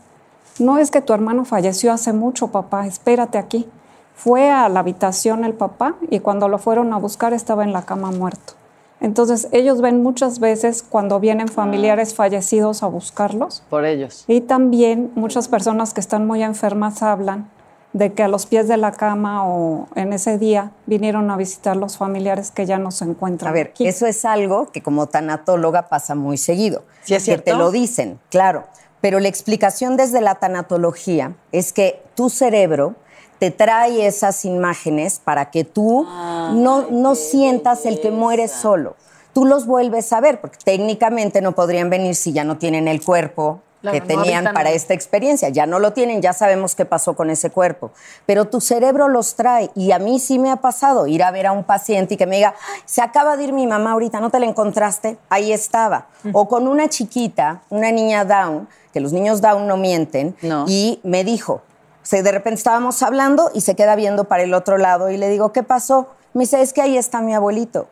No es que tu hermano falleció hace mucho, papá, espérate aquí. Fue a la habitación el papá y cuando lo fueron a buscar estaba en la cama muerto. Entonces ellos ven muchas veces cuando vienen familiares fallecidos a buscarlos Por ellos. y también muchas personas que están muy enfermas hablan de que a los pies de la cama o en ese día vinieron a visitar los familiares que ya no se encuentran. A ver, aquí. eso es algo que como tanatóloga pasa muy seguido. ¿Sí es que cierto? te lo dicen, claro. Pero la explicación desde la tanatología es que tu cerebro te trae esas imágenes para que tú no, no sientas el que mueres solo. Tú los vuelves a ver, porque técnicamente no podrían venir si ya no tienen el cuerpo Claro, que tenían para esta experiencia. Ya no lo tienen, ya sabemos qué pasó con ese cuerpo. Pero tu cerebro los trae. Y a mí sí me ha pasado ir a ver a un paciente y que me diga, "Ay, se acaba de ir mi mamá ahorita, ¿no te la encontraste? Ahí estaba. O con una chiquita, una niña Down, que los niños Down no mienten, No. y me dijo, o sea, de repente estábamos hablando y se queda viendo para el otro lado y le digo, ¿qué pasó? Me dice, es que ahí está mi abuelito.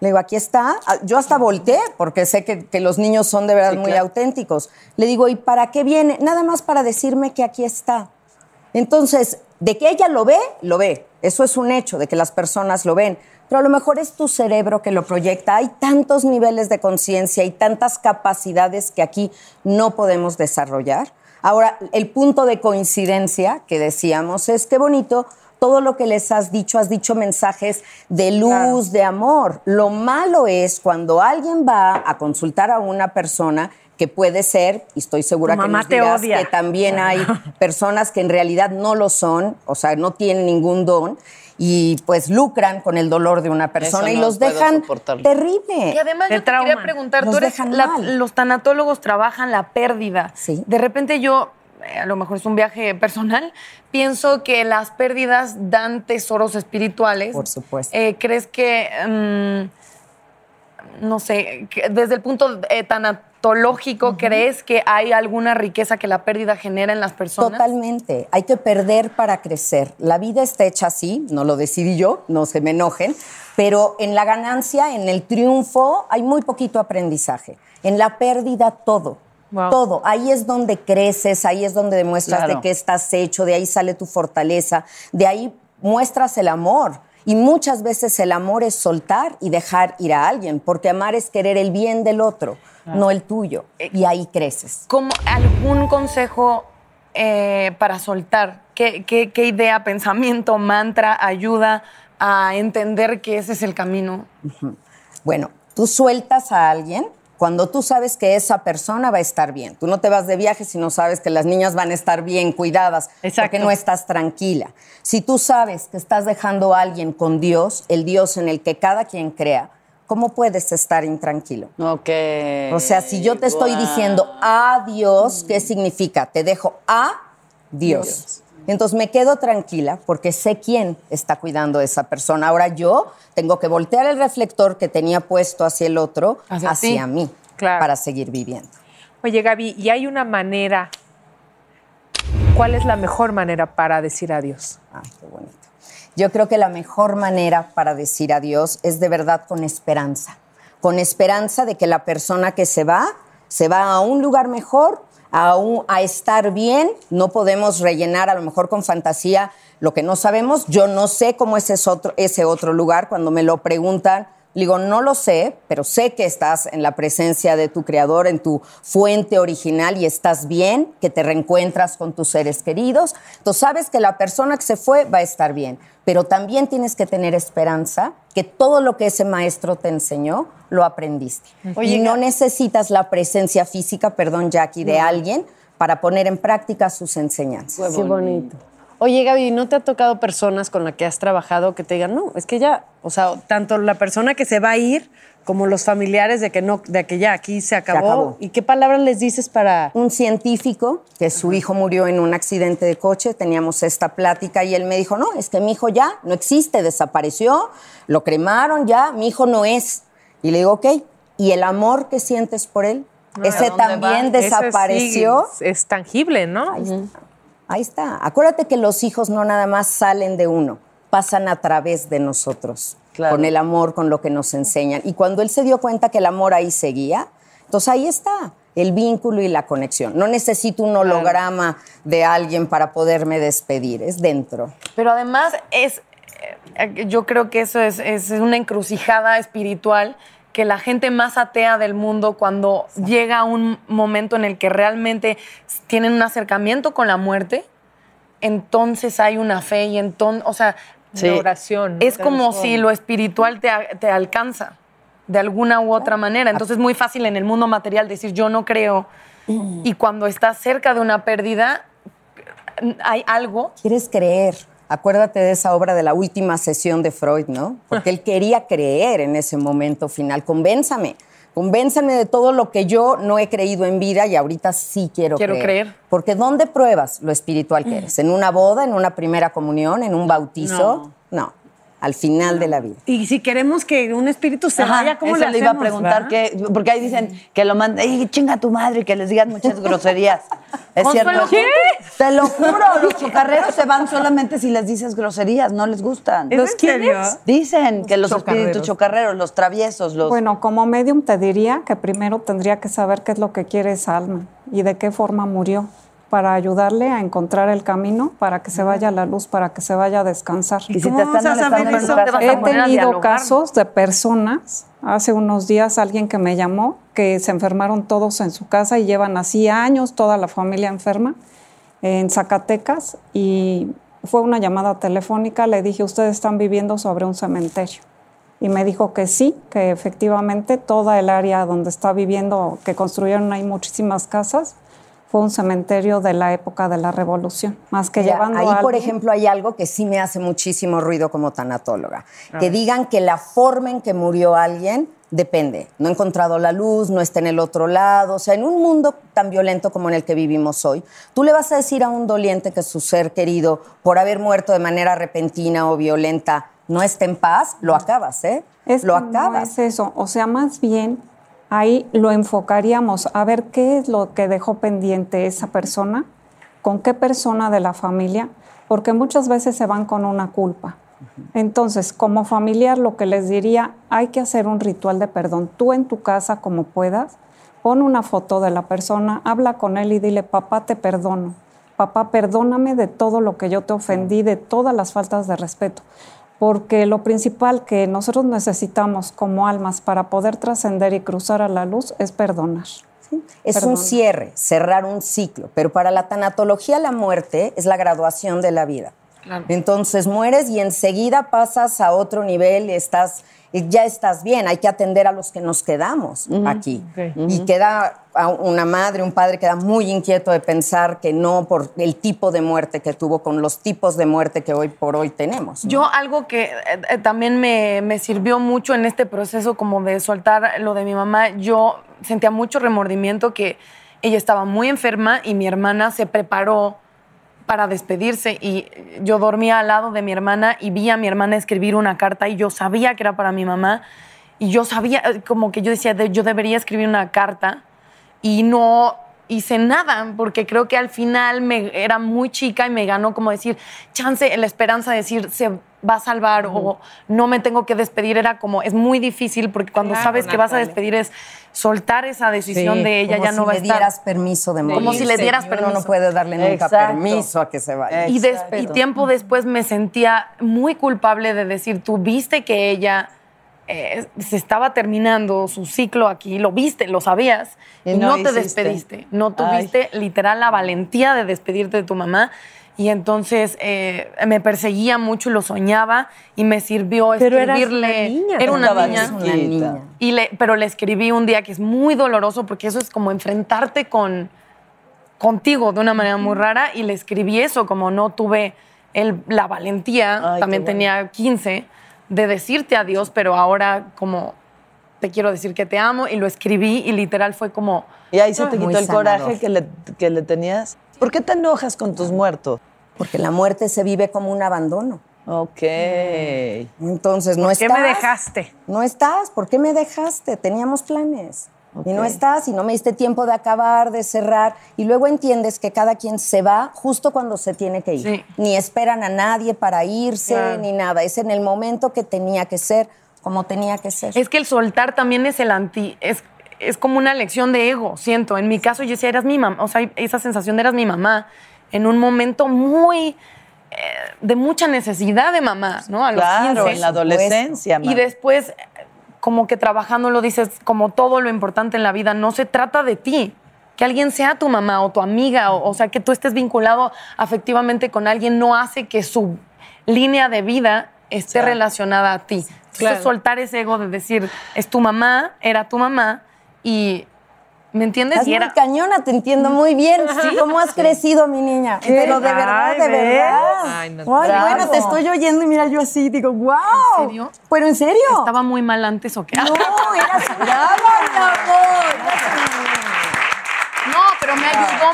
Le digo, aquí está. Ah, Yo hasta volteé porque sé que, que los niños son de verdad Sí, muy claro. auténticos. Le digo, ¿y para qué viene? Nada más para decirme que aquí está. Entonces, de que ella lo ve, lo ve. Eso es un hecho, de que las personas lo ven. Pero a lo mejor es tu cerebro que lo proyecta. Hay tantos niveles de conciencia y tantas capacidades que aquí no podemos desarrollar. Ahora, el punto de coincidencia que decíamos es que bonito todo lo que les has dicho, has dicho mensajes de luz, de amor. Lo malo es cuando alguien va a consultar a una persona que puede ser, y estoy segura Tu que mamá nos te dirás odia. que también hay personas que en realidad no lo son, o sea, no tienen ningún don y pues lucran con el dolor de una persona y los dejan soportarlo. terrible. Y además Te yo te quería preguntar, Los tú eres la- los tanatólogos trabajan la pérdida. Sí. De repente yo, a lo mejor es un viaje personal, pienso que las pérdidas dan tesoros espirituales. Por supuesto. Eh, ¿Crees que, mm, no sé, que desde el punto eh, tanatológico, crees que hay alguna riqueza que la pérdida genera en las personas? Totalmente. Hay que perder para crecer. La vida está hecha así, no lo decidí yo, no se me enojen, pero en la ganancia, en el triunfo, hay muy poquito aprendizaje. En la pérdida, todo. Wow. Todo. Ahí es donde creces, ahí es donde demuestras Claro. de qué estás hecho, de ahí sale tu fortaleza, de ahí muestras el amor. Y muchas veces el amor es soltar y dejar ir a alguien, porque amar es querer el bien del otro, no el tuyo. Y ahí creces. como algún consejo eh, para soltar ¿Qué, qué, qué idea, pensamiento, mantra ayuda a entender que ese es el camino? Bueno, tú sueltas a alguien cuando tú sabes que esa persona va a estar bien. Tú no te vas de viaje si no sabes que las niñas van a estar bien cuidadas, porque no estás tranquila. Si tú sabes que estás dejando a alguien con Dios, el Dios en el que cada quien crea, ¿cómo puedes estar intranquilo? Ok. O sea, si yo te estoy diciendo a Dios, ¿qué significa? Te dejo a Dios. Entonces me quedo tranquila porque sé quién está cuidando a esa persona. Ahora yo tengo que voltear el reflector que tenía puesto hacia el otro, Hacia mí, Claro. para seguir viviendo. Oye, Gaby, ¿y hay una manera? ¿Cuál es la mejor manera para decir adiós? Ah, qué bonito. Yo creo que la mejor manera para decir adiós es de verdad con esperanza. Con esperanza de que la persona que se va, se va a un lugar mejor, a, a estar bien. No podemos rellenar a lo mejor con fantasía lo que no sabemos. Yo no sé cómo es ese otro, ese otro lugar. Cuando me lo preguntan, digo, no lo sé, pero sé que estás en la presencia de tu creador, en tu fuente original y estás bien, que te reencuentras con tus seres queridos. Entonces sabes que la persona que se fue va a estar bien, pero también tienes que tener esperanza que todo lo que ese maestro te enseñó lo aprendiste. Oye, y no necesitas la presencia física, perdón Jackie, de No. alguien para poner en práctica sus enseñanzas. Qué bonito. Oye, Gaby, ¿no te ha tocado personas con las que has trabajado que te digan, no, es que ya, o sea, tanto la persona que se va a ir como los familiares de que no, de que ya aquí se acabó? acabó. ¿Y qué palabras les dices para...? Un científico que su hijo murió en un accidente de coche, teníamos esta plática y él me dijo, no, es que mi hijo ya no existe, desapareció, lo cremaron ya, mi hijo no es. Y le digo, ok, ¿y el amor que sientes por él? Ese también sí, desapareció. es, tangible, ¿no? Ahí está. Acuérdate que los hijos no nada más salen de uno, pasan a través de nosotros, con el amor, con lo que nos enseñan. Y cuando él se dio cuenta que el amor ahí seguía, entonces ahí está el vínculo y la conexión. No necesito un holograma de alguien para poderme despedir, es dentro. Pero además es, eh, yo creo que eso es, es una encrucijada espiritual que la gente más atea del mundo cuando llega a un momento en el que realmente tienen un acercamiento con la muerte, entonces hay una fe y entonces, o sea, Una oración. ¿no? es como si lo espiritual te, te alcanza de alguna u otra manera. Entonces es muy fácil en el mundo material decir yo no creo. Y cuando estás cerca de una pérdida, hay algo. Quieres creer. Acuérdate de esa obra de la última sesión de Freud, ¿no? Porque él quería creer en ese momento final. Convénzame. Convénzame de todo lo que yo no he creído en vida y ahorita sí quiero, Quiero creer. Porque ¿dónde pruebas lo espiritual que eres? ¿En una boda, en una primera comunión, en un bautizo? No. Al final de la vida. Y si queremos que un espíritu se Ajá, vaya, ¿cómo eso le le iba a preguntar, que, porque ahí dicen que lo manden, ¡ay, chinga tu madre! y que les digan muchas groserías. ¿Es cierto? ¿qué? Te lo juro, los chocarreros se van solamente si les dices groserías, no les gustan. ¿Es ¿Los en serio? quiénes? Dicen que los chocarreros. espíritus chocarreros, los traviesos, los... Bueno, como medium te diría que primero tendría que saber qué es lo que quiere esa alma y de qué forma murió para ayudarle a encontrar el camino, para que se vaya a la luz, para que se vaya a descansar. ¿Y si te están molestando en tu casa? He ¿Te vas a poner a tenido casos de personas, hace unos días alguien que me llamó, que se enfermaron todos en su casa y llevan así años toda la familia enferma en Zacatecas y fue una llamada telefónica, le dije, ustedes están viviendo sobre un cementerio. Y me dijo que sí, que efectivamente toda el área donde está viviendo, que construyeron ahí muchísimas casas, fue un cementerio de la época de la revolución. Más que Ya, llevando ahí, a por ejemplo, hay algo que sí me hace muchísimo ruido como tanatóloga. Que ver. digan que la forma en que murió alguien depende. No ha encontrado la luz, no está en el otro lado. O sea, en un mundo tan violento como en el que vivimos hoy, tú le vas a decir a un doliente que su ser querido, por haber muerto de manera repentina o violenta, no está en paz, lo acabas, ¿eh? Es lo no acabas. es eso, o sea, más bien ahí lo enfocaríamos a ver qué es lo que dejó pendiente esa persona, con qué persona de la familia, porque muchas veces se van con una culpa. Entonces, como familiar, lo que les diría, hay que hacer un ritual de perdón. Tú en tu casa, como puedas, pon una foto de la persona, habla con él y dile, papá, te perdono. Papá, perdóname de todo lo que yo te ofendí, de todas las faltas de respeto. Porque lo principal que nosotros necesitamos como almas para poder trascender y cruzar a la luz es perdonar. Es Perdón. un cierre, cerrar un ciclo, pero para la tanatología la muerte es la graduación de la vida. Entonces mueres y enseguida pasas a otro nivel y estás, ya estás bien. Hay que atender a los que nos quedamos aquí. Y queda una madre, un padre queda muy inquieto de pensar que no por el tipo de muerte que tuvo con los tipos de muerte que hoy por hoy tenemos. Yo algo que eh, eh, también me, me sirvió mucho en este proceso como de soltar lo de mi mamá, yo sentía mucho remordimiento que ella estaba muy enferma y mi hermana se preparó para despedirse y yo dormía al lado de mi hermana y vi a mi hermana escribir una carta y yo sabía que era para mi mamá y yo sabía, eh, como que yo decía, de- yo debería escribir una carta y no hice nada porque creo que al final me era muy chica y me ganó como decir chance la esperanza de decir se va a salvar o no me tengo que despedir era como es muy difícil porque cuando Claro, sabes que vas a despedir es soltar esa decisión Sí, de ella Como ya si no va a le estar dieras permiso de morir. Como si le dieras Uno permiso. no puede darle nunca Exacto. permiso a que se vaya. y, des- y tiempo después me sentía muy culpable de decir, tú viste que ella eh, se estaba terminando su ciclo aquí, lo viste, lo sabías, Y y, no no, te despediste. No tuviste literal la valentía de despedirte de tu mamá. Y entonces eh, me perseguía mucho, lo soñaba y me sirvió Pero escribirle. una niña. Era una niña. Una niña. Y le, pero le escribí un día que es muy doloroso porque eso es como enfrentarte con contigo de una manera muy rara y le escribí eso como no tuve el- la valentía, Ay, también tenía 15, de decirte adiós, pero ahora como te quiero decir que te amo y lo escribí y literal fue como... Y ahí se te quitó el sanador. coraje que le, que le tenías. ¿Por qué te enojas con tus muertos? Porque la muerte se vive como un abandono. Ok. Entonces, no ¿Por estás. qué me dejaste? No estás. ¿Por qué me dejaste? Teníamos planes. Y no estás y no me diste tiempo de acabar, de cerrar. Y luego entiendes que cada quien se va justo cuando se tiene que ir. Sí. Ni esperan a nadie para irse, Claro. ni nada. Es en el momento que tenía que ser, como tenía que ser. Es que el soltar también es el anti... Es, es como una lección de ego, siento. En mi caso yo decía, eras mi mamá, o sea, esa sensación de eras mi mamá en un momento muy... eh, de mucha necesidad de mamá, ¿no? A los Claro, 15. en la adolescencia. Y después, como que trabajando lo dices, como todo lo importante en la vida, no se trata de ti. Que alguien sea tu mamá o tu amiga, o, o sea, que tú estés vinculado afectivamente con alguien, no hace que su línea de vida esté relacionada a ti. Entonces, soltar ese ego de decir, es tu mamá, era tu mamá, y, ¿me entiendes? Estás Y muy cañón, te entiendo muy bien. ¿Cómo has crecido, mi niña? Pero de verdad, Ay, de verdad. Ay, no, Ay, bueno, te estoy oyendo y mira yo así, digo, wow. ¿En serio? ¿Pero en serio? ¿estaba muy mal antes o qué? No, eras brava, mi amor. No, pero me ayudó.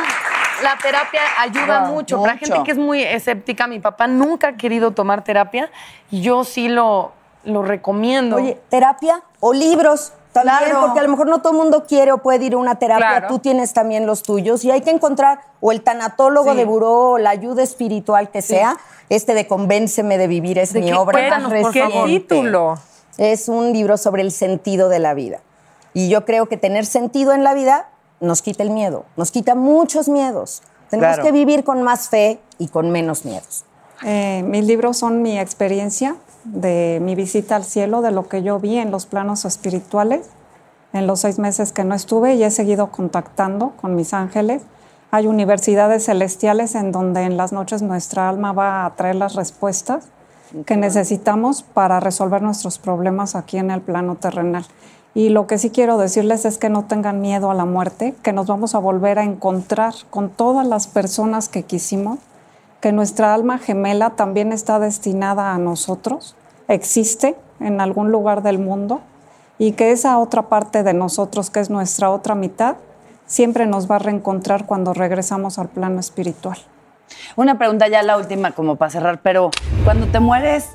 La terapia ayuda Wow, mucho. Para mucho. gente que es muy escéptica, mi papá nunca ha querido tomar terapia y yo sí lo, lo recomiendo. Oye, terapia o libros también, Claro. porque a lo mejor no todo el mundo quiere o puede ir a una terapia. Claro. Tú tienes también los tuyos y hay que encontrar o el tanatólogo Sí. de buró o la ayuda espiritual que sea. Este de Convénceme de vivir es ¿De mi qué? obra Cuéntanos, por ¿Qué reciente. título? Es un libro sobre el sentido de la vida. Y yo creo que tener sentido en la vida nos quita el miedo, nos quita muchos miedos. Tenemos Claro. que vivir con más fe y con menos miedos. Eh, mis libros son mi experiencia de mi visita al cielo, de lo que yo vi en los planos espirituales en los seis meses que no estuve y he seguido contactando con mis ángeles. Hay universidades celestiales en donde en las noches nuestra alma va a traer las respuestas que necesitamos para resolver nuestros problemas aquí en el plano terrenal. Y lo que sí quiero decirles es que no tengan miedo a la muerte, que nos vamos a volver a encontrar con todas las personas que quisimos, que nuestra alma gemela también está destinada a nosotros, existe en algún lugar del mundo y que esa otra parte de nosotros, que es nuestra otra mitad, siempre nos va a reencontrar cuando regresamos al plano espiritual. Una pregunta ya la última como para cerrar, pero cuando te mueres,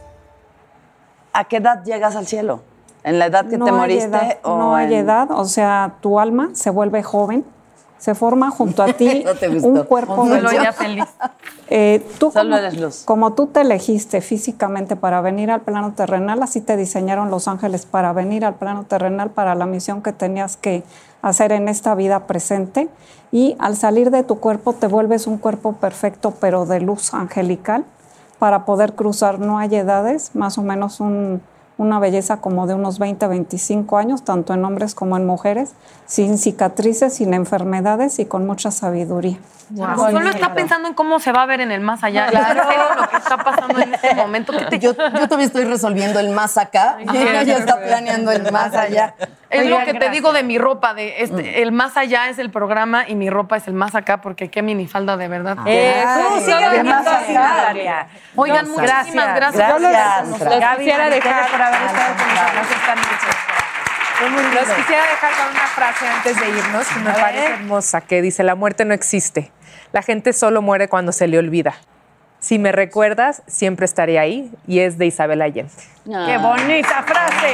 ¿a qué edad llegas al cielo? ¿En la edad que te hay moriste? edad, o no hay en- edad, o sea, tu alma se vuelve joven, se forma junto a ti No un cuerpo de ya feliz. Eh, tú Solo como, eres luz. como tú te elegiste físicamente para venir al plano terrenal, así te diseñaron los ángeles para venir al plano terrenal para la misión que tenías que hacer en esta vida presente. Y al salir de tu cuerpo te vuelves un cuerpo perfecto, pero de luz angelical, para poder cruzar. No hay edades, más o menos un una belleza como de unos 20, 25 años, tanto en hombres como en mujeres, sin cicatrices, sin enfermedades y con mucha sabiduría. Wow. Solo está pensando en cómo se va a ver en el más allá. Claro. ¿Es en serio lo que está pasando en este momento? ¿Qué te- Yo, yo todavía estoy resolviendo el más acá y ella ya está planeando el más allá. Es Oigan, lo que te digo de mi ropa, de este, el más allá es el programa y mi ropa es el más acá, porque qué minifalda de verdad. Eh, Ay, ¿cómo sigue qué viniendo más así, acá. Natalia? Oigan, No, muchísimas gracias. Gracias. los quisiera dejar por haber estado con nosotros esta noche. Los quisiera dejar con una frase antes de irnos que me parece hermosa, que dice, la muerte no existe. La gente solo muere cuando se le olvida. Si me recuerdas, siempre estaré ahí. Y es de Isabel Allende. Qué bonita frase.